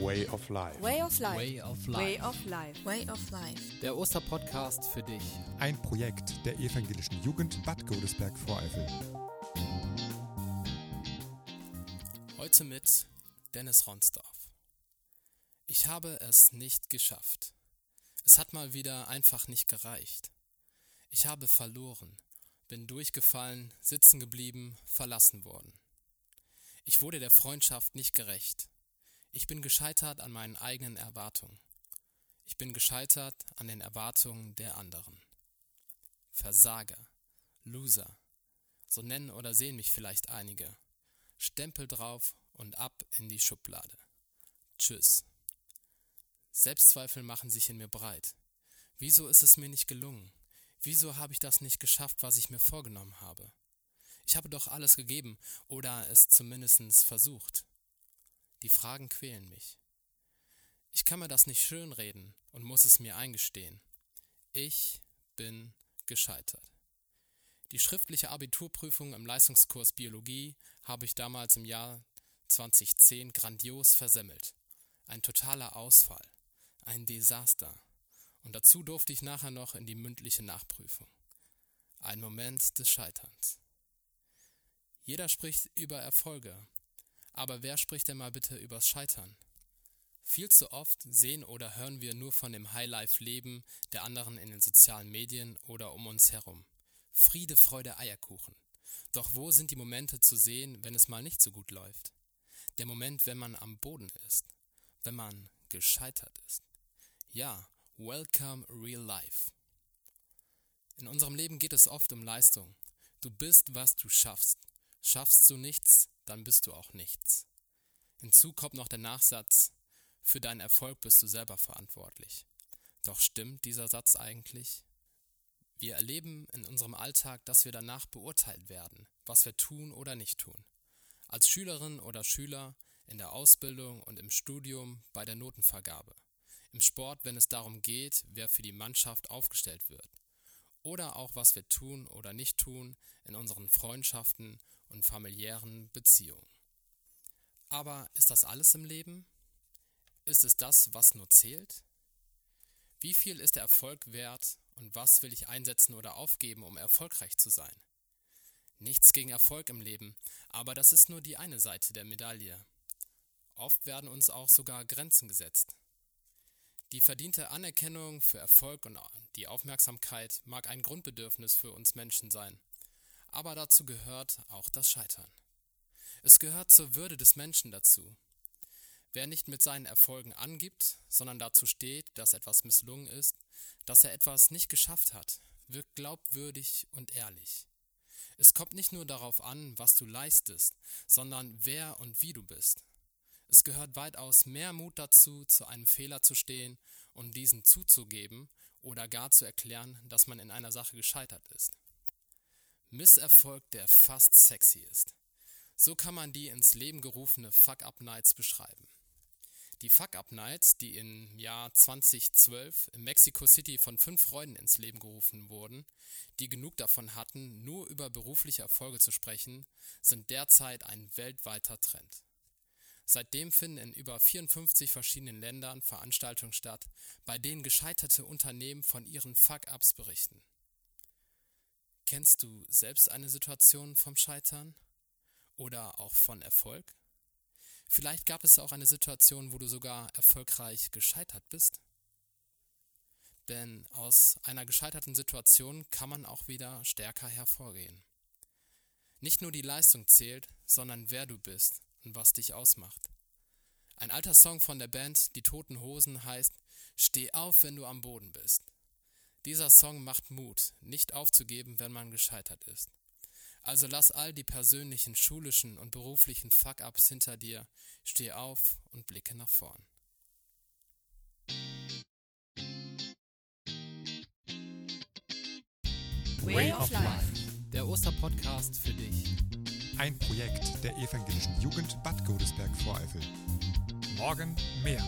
Way of Life. Way of Life. Way of Way Life. of Life. Way of Life. Der Osterpodcast für dich. Ein Projekt der evangelischen Jugend Bad Godesberg Voreifel. Heute mit Dennis Ronsdorf. Ich habe es nicht geschafft. Es hat mal wieder einfach nicht gereicht. Ich habe verloren, bin durchgefallen, sitzen geblieben, verlassen worden. Ich wurde der Freundschaft nicht gerecht. Ich bin gescheitert an meinen eigenen Erwartungen. Ich bin gescheitert an den Erwartungen der anderen. Versager, Loser, so nennen oder sehen mich vielleicht einige. Stempel drauf und ab in die Schublade. Tschüss. Selbstzweifel machen sich in mir breit. Wieso ist es mir nicht gelungen? Wieso habe ich das nicht geschafft, was ich mir vorgenommen habe? Ich habe doch alles gegeben oder es zumindest versucht. Die Fragen quälen mich. Ich kann mir das nicht schönreden und muss es mir eingestehen. Ich bin gescheitert. Die schriftliche Abiturprüfung im Leistungskurs Biologie habe ich damals im Jahr 2010 grandios versemmelt. Ein totaler Ausfall. Ein Desaster. Und dazu durfte ich nachher noch in die mündliche Nachprüfung. Ein Moment des Scheiterns. Jeder spricht über Erfolge, aber wer spricht denn mal bitte übers Scheitern? Viel zu oft sehen oder hören wir nur von dem Highlife-Leben der anderen in den sozialen Medien oder um uns herum. Friede, Freude, Eierkuchen. Doch wo sind die Momente zu sehen, wenn es mal nicht so gut läuft? Der Moment, wenn man am Boden ist, wenn man gescheitert ist. Ja, welcome real life. In unserem Leben geht es oft um Leistung. Du bist, was du schaffst. Schaffst du nichts, dann bist du auch nichts. Hinzu kommt noch der Nachsatz, für deinen Erfolg bist du selber verantwortlich. Doch stimmt dieser Satz eigentlich? Wir erleben in unserem Alltag, dass wir danach beurteilt werden, was wir tun oder nicht tun. Als Schülerin oder Schüler, in der Ausbildung und im Studium bei der Notenvergabe. Im Sport, wenn es darum geht, wer für die Mannschaft aufgestellt wird. Oder auch, was wir tun oder nicht tun in unseren Freundschaften und familiären Beziehungen. Aber ist das alles im Leben? Ist es das, was nur zählt? Wie viel ist der Erfolg wert und was will ich einsetzen oder aufgeben, um erfolgreich zu sein? Nichts gegen Erfolg im Leben, aber das ist nur die eine Seite der Medaille. Oft werden uns auch sogar Grenzen gesetzt. Die verdiente Anerkennung für Erfolg und die Aufmerksamkeit mag ein Grundbedürfnis für uns Menschen sein, aber dazu gehört auch das Scheitern. Es gehört zur Würde des Menschen dazu. Wer nicht mit seinen Erfolgen angibt, sondern dazu steht, dass etwas misslungen ist, dass er etwas nicht geschafft hat, wirkt glaubwürdig und ehrlich. Es kommt nicht nur darauf an, was du leistest, sondern wer und wie du bist. Es gehört weitaus mehr Mut dazu, zu einem Fehler zu stehen und diesen zuzugeben oder gar zu erklären, dass man in einer Sache gescheitert ist. Misserfolg, der fast sexy ist. So kann man die ins Leben gerufene Fuck-Up-Nights beschreiben. Die Fuck-Up-Nights, die im Jahr 2012 in Mexico City von fünf Freunden ins Leben gerufen wurden, die genug davon hatten, nur über berufliche Erfolge zu sprechen, sind derzeit ein weltweiter Trend. Seitdem finden in über 54 verschiedenen Ländern Veranstaltungen statt, bei denen gescheiterte Unternehmen von ihren Fuck-Ups berichten. Kennst du selbst eine Situation vom Scheitern? Oder auch von Erfolg? Vielleicht gab es auch eine Situation, wo du sogar erfolgreich gescheitert bist. Denn aus einer gescheiterten Situation kann man auch wieder stärker hervorgehen. Nicht nur die Leistung zählt, sondern wer du bist und was dich ausmacht. Ein alter Song von der Band Die Toten Hosen heißt Steh auf, wenn du am Boden bist. Dieser Song macht Mut, nicht aufzugeben, wenn man gescheitert ist. Also lass all die persönlichen, schulischen und beruflichen Fuck-ups hinter dir, steh auf und blicke nach vorn. Way of Life. Der Osterpodcast für dich. Ein Projekt der evangelischen Jugend Bad Godesberg Voreifel. Morgen mehr.